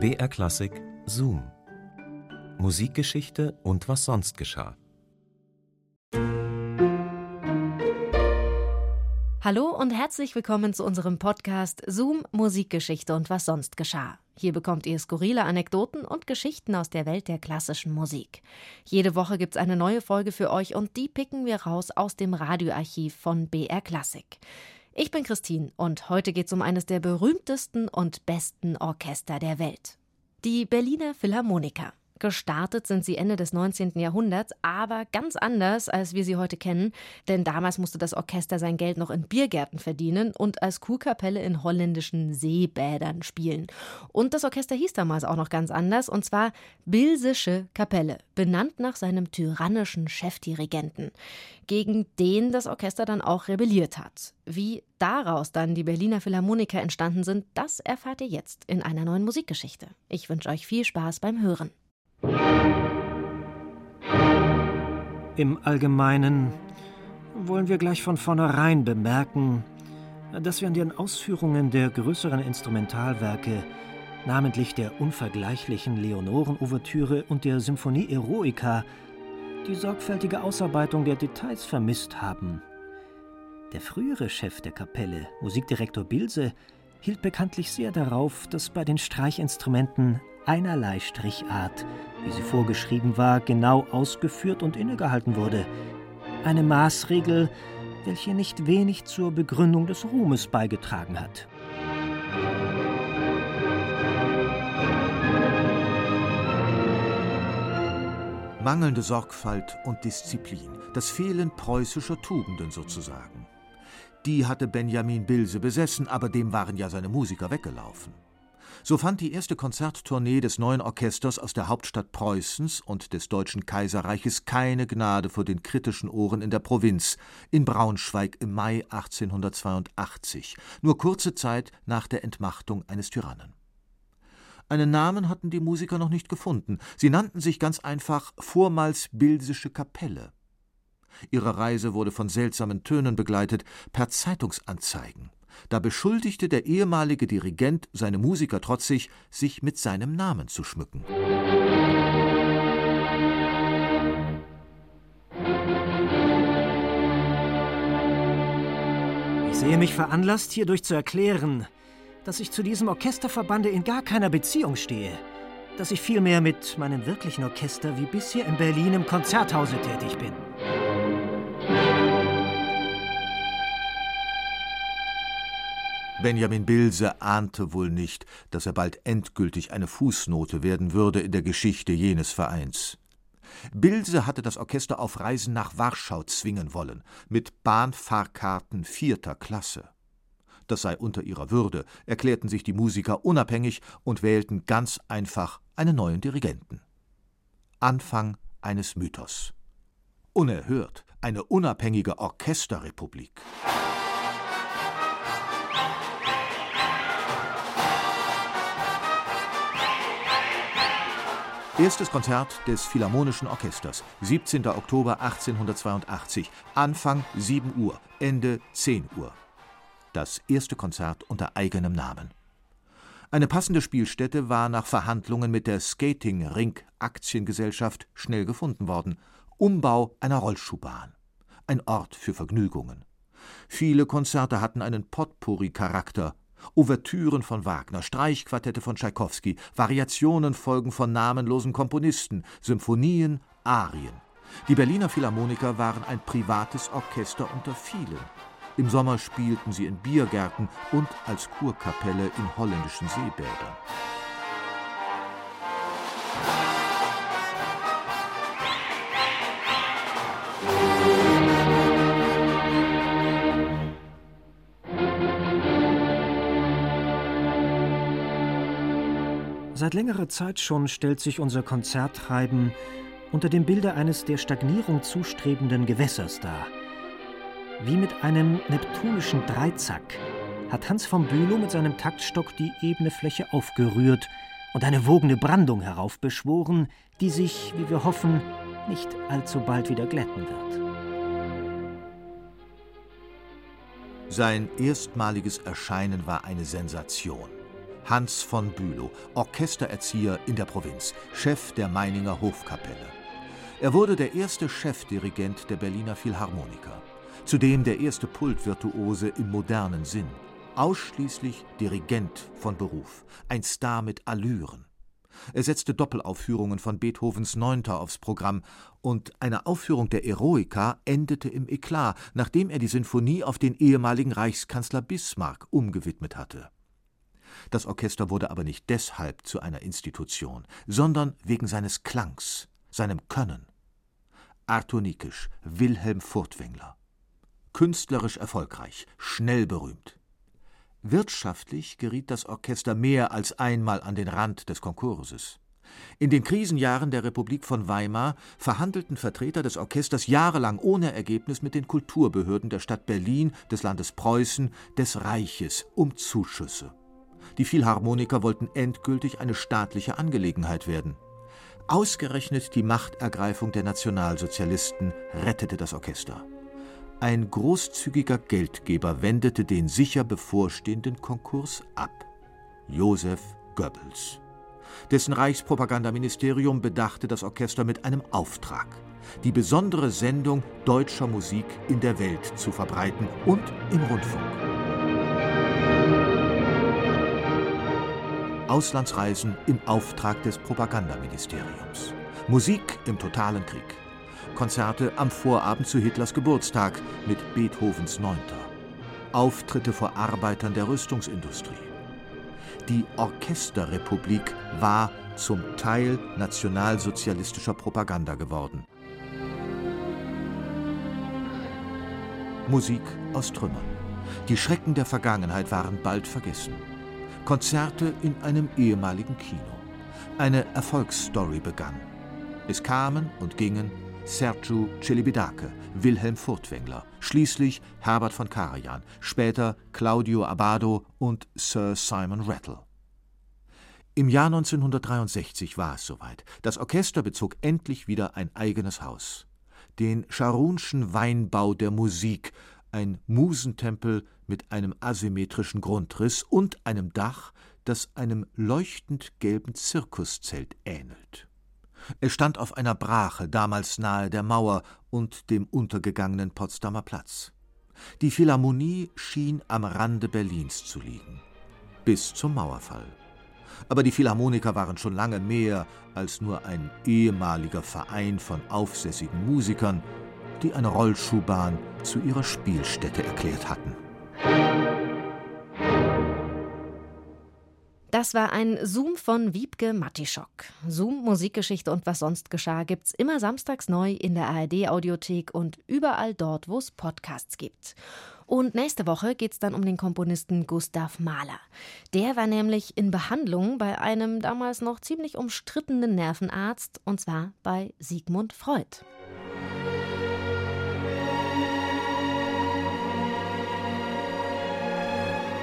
BR Klassik Zoom. Musikgeschichte und was sonst geschah. Hallo und herzlich willkommen zu unserem Podcast Zoom Musikgeschichte und was sonst geschah. Hier bekommt ihr skurrile Anekdoten und Geschichten aus der Welt der klassischen Musik. Jede Woche gibt's eine neue Folge für euch und die picken wir raus aus dem Radioarchiv von BR Klassik. Ich bin Christine und heute geht's um eines der berühmtesten und besten Orchester der Welt. Die Berliner Philharmoniker. Gestartet sind sie Ende des 19. Jahrhunderts, aber ganz anders, als wir sie heute kennen, denn damals musste das Orchester sein Geld noch in Biergärten verdienen und als Kurkapelle in holländischen Seebädern spielen. Und das Orchester hieß damals auch noch ganz anders, und zwar Bilsische Kapelle, benannt nach seinem tyrannischen Chefdirigenten, gegen den das Orchester dann auch rebelliert hat. Wie daraus dann die Berliner Philharmoniker entstanden sind, das erfahrt ihr jetzt in einer neuen Musikgeschichte. Ich wünsche euch viel Spaß beim Hören. Im Allgemeinen wollen wir gleich von vornherein bemerken, dass wir an den Ausführungen der größeren Instrumentalwerke, namentlich der unvergleichlichen Leonoren-Ouvertüre und der Symphonie Eroica, die sorgfältige Ausarbeitung der Details vermisst haben. Der frühere Chef der Kapelle, Musikdirektor Bilse, hielt bekanntlich sehr darauf, dass bei den Streichinstrumenten einerlei Strichart, wie sie vorgeschrieben war, genau ausgeführt und innegehalten wurde. Eine Maßregel, welche nicht wenig zur Begründung des Ruhmes beigetragen hat. Mangelnde Sorgfalt und Disziplin, das Fehlen preußischer Tugenden sozusagen. Die hatte Benjamin Bilse besessen, aber dem waren ja seine Musiker weggelaufen. So fand die erste Konzerttournee des neuen Orchesters aus der Hauptstadt Preußens und des Deutschen Kaiserreiches keine Gnade vor den kritischen Ohren in der Provinz, in Braunschweig im Mai 1882, nur kurze Zeit nach der Entmachtung eines Tyrannen. Einen Namen hatten die Musiker noch nicht gefunden. Sie nannten sich ganz einfach vormals Bilsische Kapelle. Ihre Reise wurde von seltsamen Tönen begleitet, per Zeitungsanzeigen. Da beschuldigte der ehemalige Dirigent seine Musiker trotzig, sich mit seinem Namen zu schmücken. Ich sehe mich veranlasst, hierdurch zu erklären, dass ich zu diesem Orchesterverbande in gar keiner Beziehung stehe, dass ich vielmehr mit meinem wirklichen Orchester wie bisher in Berlin im Konzerthause tätig bin. Benjamin Bilse ahnte wohl nicht, dass er bald endgültig eine Fußnote werden würde in der Geschichte jenes Vereins. Bilse hatte das Orchester auf Reisen nach Warschau zwingen wollen, mit Bahnfahrkarten vierter Klasse. Das sei unter ihrer Würde, erklärten sich die Musiker unabhängig und wählten ganz einfach einen neuen Dirigenten. Anfang eines Mythos. Unerhört, eine unabhängige Orchesterrepublik. Erstes Konzert des Philharmonischen Orchesters, 17. Oktober 1882, Anfang 7 Uhr, Ende 10 Uhr. Das erste Konzert unter eigenem Namen. Eine passende Spielstätte war nach Verhandlungen mit der Skating Rink Aktiengesellschaft schnell gefunden worden. Umbau einer Rollschuhbahn. Ein Ort für Vergnügungen. Viele Konzerte hatten einen Potpourri-Charakter Ouvertüren von Wagner, Streichquartette von Tschaikowski, Variationen folgen von namenlosen Komponisten, Symphonien, Arien. Die Berliner Philharmoniker waren ein privates Orchester unter vielen. Im Sommer spielten sie in Biergärten und als Kurkapelle in holländischen Seebädern. Seit längerer Zeit schon stellt sich unser Konzerttreiben unter dem Bilde eines der Stagnierung zustrebenden Gewässers dar. Wie mit einem neptunischen Dreizack hat Hans von Bülow mit seinem Taktstock die ebene Fläche aufgerührt und eine wogende Brandung heraufbeschworen, die sich, wie wir hoffen, nicht allzu bald wieder glätten wird. Sein erstmaliges Erscheinen war eine Sensation. Hans von Bülow, Orchestererzieher in der Provinz, Chef der Meininger Hofkapelle. Er wurde der erste Chefdirigent der Berliner Philharmoniker, zudem der erste Pultvirtuose im modernen Sinn, ausschließlich Dirigent von Beruf, ein Star mit Allüren. Er setzte Doppelaufführungen von Beethovens Neunter aufs Programm und eine Aufführung der Eroica endete im Eklat, nachdem er die Sinfonie auf den ehemaligen Reichskanzler Bismarck umgewidmet hatte. Das Orchester wurde aber nicht deshalb zu einer Institution, sondern wegen seines Klangs, seinem Können. Arthur Nikisch, Wilhelm Furtwängler. Künstlerisch erfolgreich, schnell berühmt. Wirtschaftlich geriet das Orchester mehr als einmal an den Rand des Konkurses. In den Krisenjahren der Republik von Weimar verhandelten Vertreter des Orchesters jahrelang ohne Ergebnis mit den Kulturbehörden der Stadt Berlin, des Landes Preußen, des Reiches um Zuschüsse. Die Philharmoniker wollten endgültig eine staatliche Angelegenheit werden. Ausgerechnet die Machtergreifung der Nationalsozialisten rettete das Orchester. Ein großzügiger Geldgeber wendete den sicher bevorstehenden Konkurs ab. Josef Goebbels. Dessen Reichspropagandaministerium bedachte das Orchester mit einem Auftrag, die besondere Sendung deutscher Musik in der Welt zu verbreiten und im Rundfunk. Auslandsreisen im Auftrag des Propagandaministeriums. Musik im totalen Krieg. Konzerte am Vorabend zu Hitlers Geburtstag mit Beethovens Neunter. Auftritte vor Arbeitern der Rüstungsindustrie. Die Orchesterrepublik war zum Teil nationalsozialistischer Propaganda geworden. Musik aus Trümmern. Die Schrecken der Vergangenheit waren bald vergessen. Konzerte in einem ehemaligen Kino. Eine Erfolgsstory begann. Es kamen und gingen Sergiu Celibidache, Wilhelm Furtwängler, schließlich Herbert von Karajan, später Claudio Abbado und Sir Simon Rattle. Im Jahr 1963 war es soweit. Das Orchester bezog endlich wieder ein eigenes Haus. Den Scharunschen Weinbau der Musik, ein Musentempel mit einem asymmetrischen Grundriss und einem Dach, das einem leuchtend gelben Zirkuszelt ähnelt. Es stand auf einer Brache, damals nahe der Mauer und dem untergegangenen Potsdamer Platz. Die Philharmonie schien am Rande Berlins zu liegen. Bis zum Mauerfall. Aber die Philharmoniker waren schon lange mehr als nur ein ehemaliger Verein von aufsässigen Musikern, die eine Rollschuhbahn zu ihrer Spielstätte erklärt hatten. Das war ein Zoom von Wiebke Mattischock. Zoom, Musikgeschichte und was sonst geschah gibt's immer samstags neu in der ARD-Audiothek und überall dort, wo es Podcasts gibt. Und nächste Woche geht's dann um den Komponisten Gustav Mahler. Der war nämlich in Behandlung bei einem damals noch ziemlich umstrittenen Nervenarzt, und zwar bei Sigmund Freud.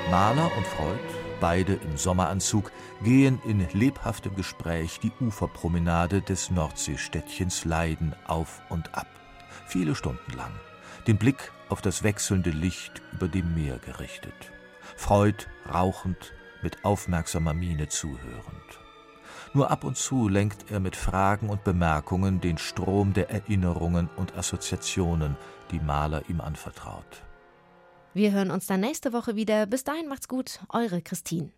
Mahler und Freud beide im Sommeranzug, gehen in lebhaftem Gespräch die Uferpromenade des Nordseestädtchens Leiden auf und ab. Viele Stunden lang. Den Blick auf das wechselnde Licht über dem Meer gerichtet. Freud rauchend, mit aufmerksamer Miene zuhörend. Nur ab und zu lenkt er mit Fragen und Bemerkungen den Strom der Erinnerungen und Assoziationen, die Maler ihm anvertraut. Wir hören uns dann nächste Woche wieder. Bis dahin macht's gut, eure Christine.